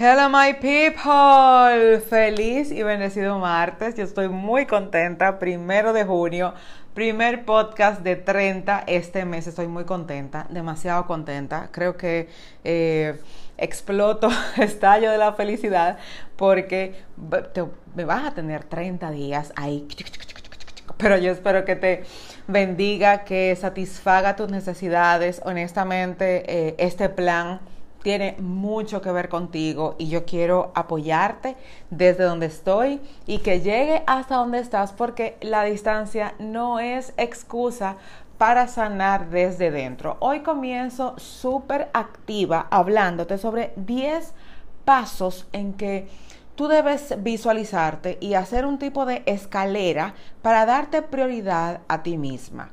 Hello my people, feliz y bendecido martes. Yo estoy muy contenta, primero de junio, primer podcast de 30 este mes. Estoy muy contenta, demasiado contenta. Creo que eh, exploto, estallo de la felicidad porque me vas a tener 30 días ahí. Pero yo espero que te bendiga, que satisfaga tus necesidades. Honestamente, eh, este plan tiene mucho que ver contigo y yo quiero apoyarte desde donde estoy y que llegue hasta donde estás porque la distancia no es excusa para sanar desde dentro. Hoy comienzo súper activa hablándote sobre 10 pasos en que tú debes visualizarte y hacer un tipo de escalera para darte prioridad a ti misma.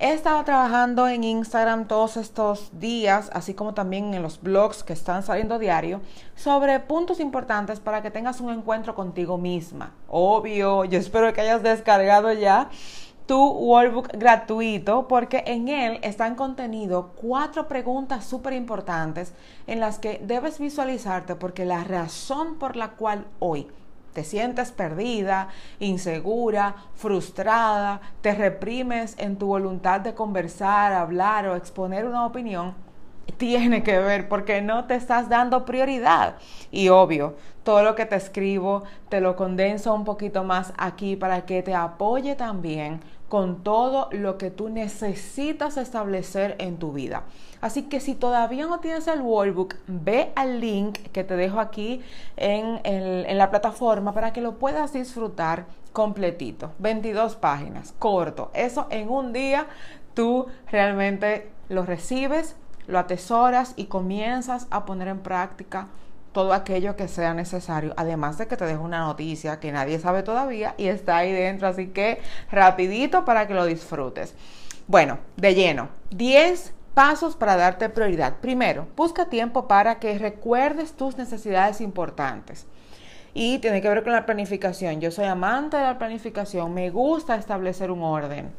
He estado trabajando en Instagram todos estos días, así como también en los blogs que están saliendo diario, sobre puntos importantes para que tengas un encuentro contigo misma. Obvio, yo espero que hayas descargado ya tu workbook gratuito porque en él están contenido cuatro preguntas súper importantes en las que debes visualizarte porque la razón por la cual hoy te sientes perdida, insegura, frustrada, te reprimes en tu voluntad de conversar, hablar o exponer una opinión, tiene que ver porque no te estás dando prioridad. Y obvio, todo lo que te escribo te lo condenso un poquito más aquí para que te apoye también con todo lo que tú necesitas establecer en tu vida. Así que si todavía no tienes el workbook, ve al link que te dejo aquí en, en la plataforma para que lo puedas disfrutar completito. 22 páginas, corto. Eso en un día tú realmente lo recibes, lo atesoras y comienzas a poner en práctica todo aquello que sea necesario, además de que te dejo una noticia que nadie sabe todavía y está ahí dentro, así que rapidito para que lo disfrutes. Bueno, de lleno, 10 pasos para darte prioridad. Primero, busca tiempo para que recuerdes tus necesidades importantes. Y tiene que ver con la planificación. Yo soy amante de la planificación, me gusta establecer un orden.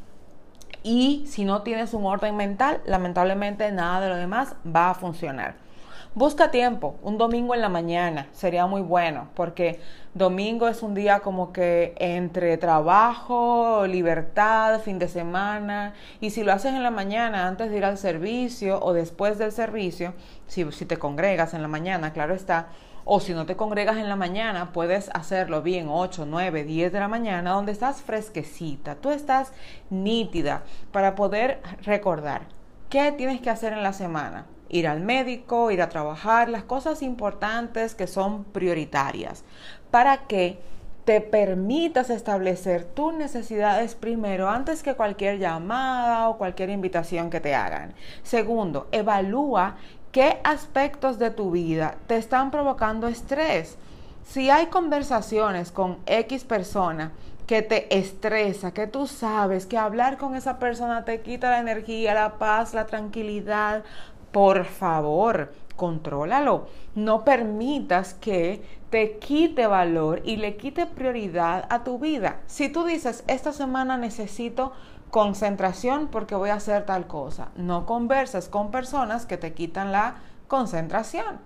Y si no tienes un orden mental, lamentablemente nada de lo demás va a funcionar. Busca tiempo, un domingo en la mañana sería muy bueno, porque domingo es un día como que entre trabajo, libertad, fin de semana, y si lo haces en la mañana antes de ir al servicio o después del servicio, si, si te congregas en la mañana, claro está, o si no te congregas en la mañana, puedes hacerlo bien 8, 9, 10 de la mañana, donde estás fresquecita, tú estás nítida para poder recordar qué tienes que hacer en la semana ir al médico, ir a trabajar, las cosas importantes que son prioritarias, para que te permitas establecer tus necesidades primero antes que cualquier llamada o cualquier invitación que te hagan. Segundo, evalúa qué aspectos de tu vida te están provocando estrés. Si hay conversaciones con X persona que te estresa, que tú sabes que hablar con esa persona te quita la energía, la paz, la tranquilidad, por favor, contrólalo. No permitas que te quite valor y le quite prioridad a tu vida. Si tú dices, esta semana necesito concentración porque voy a hacer tal cosa, no converses con personas que te quitan la concentración.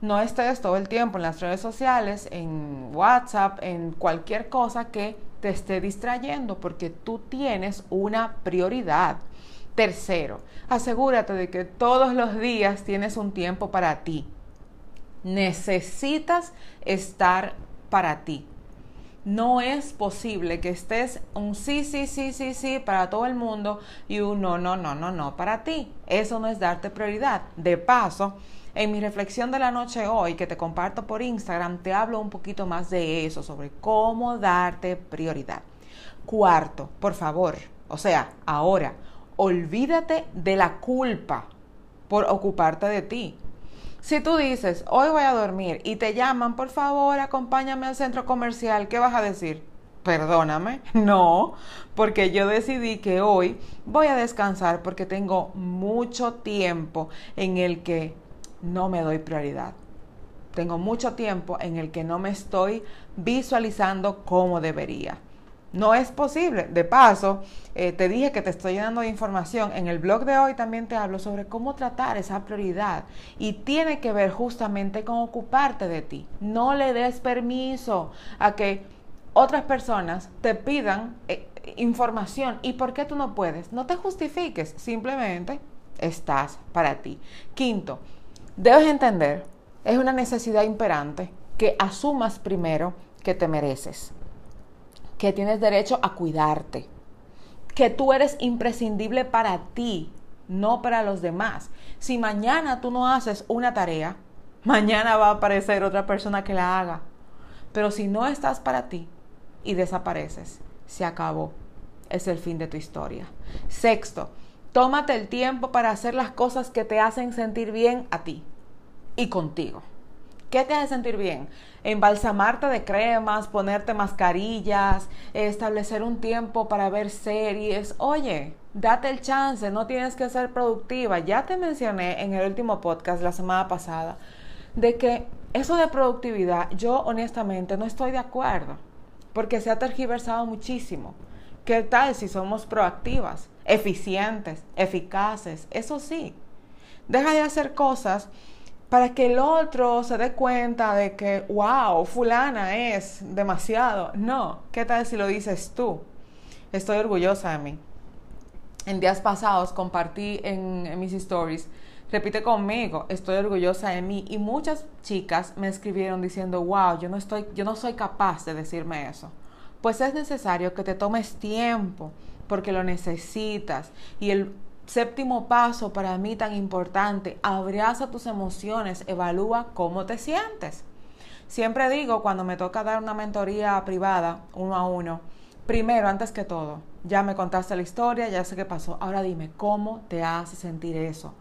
No estés todo el tiempo en las redes sociales, en WhatsApp, en cualquier cosa que te esté distrayendo porque tú tienes una prioridad. Tercero, asegúrate de que todos los días tienes un tiempo para ti. Necesitas estar para ti. No es posible que estés un sí, sí, sí, sí, sí para todo el mundo y un no, no, no, no, no para ti. Eso no es darte prioridad. De paso, en mi reflexión de la noche hoy que te comparto por Instagram, te hablo un poquito más de eso, sobre cómo darte prioridad. Cuarto, por favor, o sea, ahora, olvídate de la culpa por ocuparte de ti. Si tú dices, hoy voy a dormir y te llaman, por favor, acompáñame al centro comercial, ¿qué vas a decir? Perdóname, no, porque yo decidí que hoy voy a descansar porque tengo mucho tiempo en el que no me doy prioridad. Tengo mucho tiempo en el que no me estoy visualizando como debería. No es posible. De paso, eh, te dije que te estoy de información. En el blog de hoy también te hablo sobre cómo tratar esa prioridad. Y tiene que ver justamente con ocuparte de ti. No le des permiso a que otras personas te pidan eh, información. ¿Y por qué tú no puedes? No te justifiques. Simplemente estás para ti. Quinto, debes entender, es una necesidad imperante que asumas primero que te mereces que tienes derecho a cuidarte, que tú eres imprescindible para ti, no para los demás. Si mañana tú no haces una tarea, mañana va a aparecer otra persona que la haga. Pero si no estás para ti y desapareces, se acabó. Es el fin de tu historia. Sexto, tómate el tiempo para hacer las cosas que te hacen sentir bien a ti y contigo. ¿Qué te hace sentir bien? Embalsamarte de cremas, ponerte mascarillas, establecer un tiempo para ver series. Oye, date el chance, no tienes que ser productiva. Ya te mencioné en el último podcast la semana pasada de que eso de productividad, yo honestamente no estoy de acuerdo, porque se ha tergiversado muchísimo. ¿Qué tal si somos proactivas, eficientes, eficaces? Eso sí, deja de hacer cosas para que el otro se dé cuenta de que, wow, fulana es demasiado. No, ¿qué tal si lo dices tú? Estoy orgullosa de mí. En días pasados compartí en, mis stories, repite conmigo, estoy orgullosa de mí. Y muchas chicas me escribieron diciendo, wow, yo no, estoy, yo no soy capaz de decirme eso. Pues es necesario que te tomes tiempo porque lo necesitas. Y el Séptimo paso para mí tan importante, abraza tus emociones, evalúa cómo te sientes. Siempre digo cuando me toca dar una mentoría privada, uno a uno, primero, antes que todo, ya me contaste la historia, ya sé qué pasó, ahora dime, ¿cómo te hace sentir eso?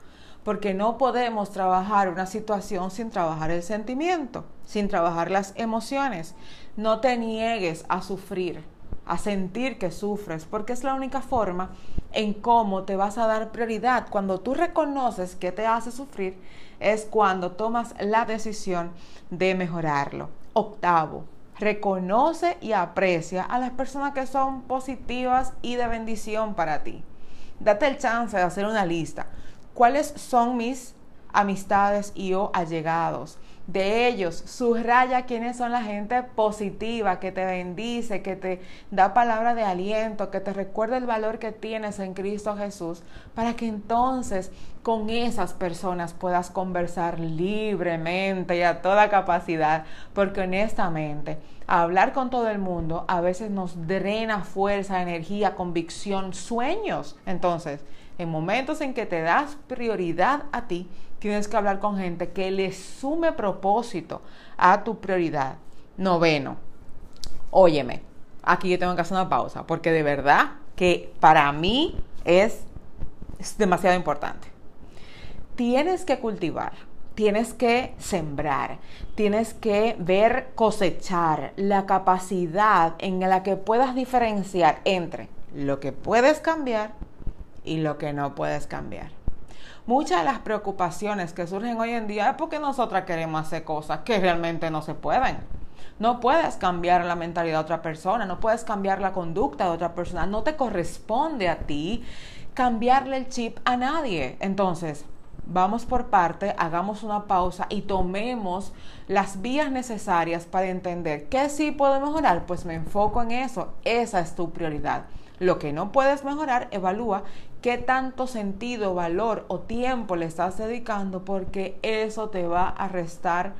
Porque no podemos trabajar una situación sin trabajar el sentimiento, sin trabajar las emociones. No te niegues a sufrir a sentir que sufres, porque es la única forma en cómo te vas a dar prioridad. Cuando tú reconoces que te hace sufrir, es cuando tomas la decisión de mejorarlo. Octavo, reconoce y aprecia a las personas que son positivas y de bendición para ti. Date el chance de hacer una lista. ¿Cuáles son mis amistades y o allegados? De ellos. Subraya quiénes son la gente positiva, que te bendice, que te da palabra de aliento, que te recuerda el valor que tienes en Cristo Jesús, para que entonces con esas personas puedas conversar libremente y a toda capacidad, porque honestamente, hablar con todo el mundo a veces nos drena fuerza, energía, convicción, sueños. Entonces, en momentos en que te das prioridad a ti, tienes que hablar con gente que le sume propósito a tu prioridad. Noveno, óyeme, aquí yo tengo que hacer una pausa, porque de verdad que para mí es, es demasiado importante. Tienes que cultivar, tienes que sembrar, tienes que ver cosechar la capacidad en la que puedas diferenciar entre lo que puedes cambiar y lo que no puedes cambiar. Muchas de las preocupaciones que surgen hoy en día es porque nosotras queremos hacer cosas que realmente no se pueden. No puedes cambiar la mentalidad de otra persona, no puedes cambiar la conducta de otra persona, no te corresponde a ti cambiarle el chip a nadie. Entonces, vamos por parte, hagamos una pausa y tomemos las vías necesarias para entender qué sí puedo mejorar, pues me enfoco en eso, esa es tu prioridad. Lo que no puedes mejorar, evalúa qué tanto sentido, valor o tiempo le estás dedicando porque eso te va a restar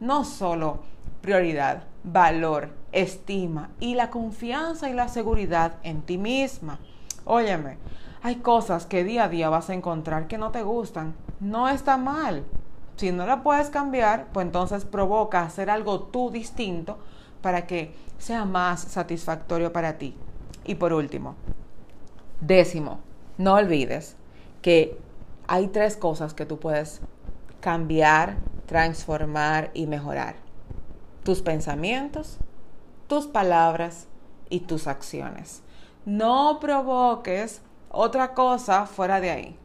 no solo prioridad, valor, estima y la confianza y la seguridad en ti misma. Óyeme, hay cosas que día a día vas a encontrar que no te gustan. No está mal. Si no la puedes cambiar, pues entonces provoca hacer algo tú distinto para que sea más satisfactorio para ti. Y por último, décimo, no olvides que hay tres cosas que tú puedes cambiar transformar y mejorar tus pensamientos, tus palabras y tus acciones. No provoques otra cosa fuera de ahí.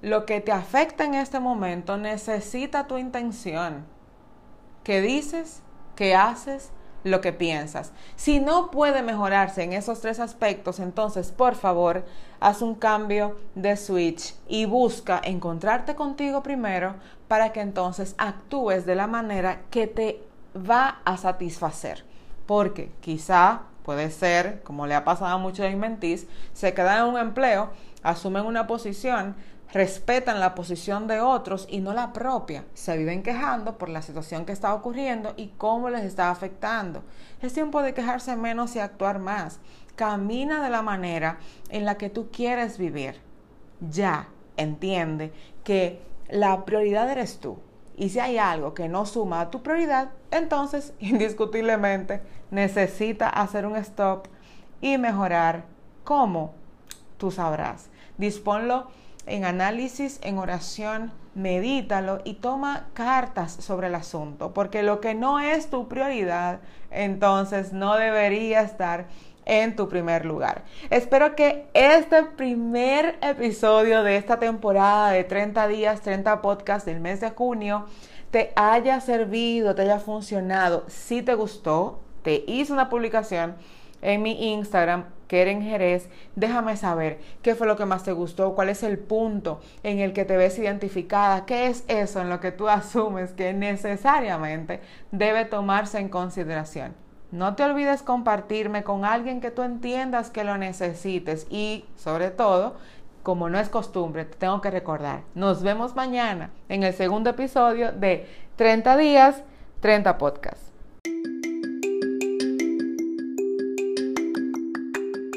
Lo que te afecta en este momento necesita tu intención. ¿Qué dices? ¿Qué haces? Lo que piensas. Si no puede mejorarse en esos tres aspectos, entonces por favor haz un cambio de switch y busca encontrarte contigo primero para que entonces actúes de la manera que te va a satisfacer. Porque quizá puede ser, como le ha pasado a muchos de se quedan en un empleo, asumen una posición, respetan la posición de otros y no la propia. Se viven quejando por la situación que está ocurriendo y cómo les está afectando. Es tiempo de quejarse menos y actuar más. Camina de la manera en la que tú quieres vivir. Ya entiende que la prioridad eres tú. Y si hay algo que no suma a tu prioridad, entonces indiscutiblemente necesita hacer un stop y mejorar. ¿Cómo? Tú sabrás. Disponlo en análisis, en oración, medítalo y toma cartas sobre el asunto, porque lo que no es tu prioridad, entonces no debería estar en tu primer lugar. Espero que este primer episodio de esta temporada de 30 días, 30 podcasts del mes de junio te haya servido, te haya funcionado. Si te gustó, te hice una publicación en mi Instagram, Keren Jerez, déjame saber qué fue lo que más te gustó, cuál es el punto en el que te ves identificada, qué es eso en lo que tú asumes que necesariamente debe tomarse en consideración. No te olvides compartirme con alguien que tú entiendas que lo necesites y, sobre todo, como no es costumbre, te tengo que recordar. Nos vemos mañana en el segundo episodio de 30 días, 30 podcasts.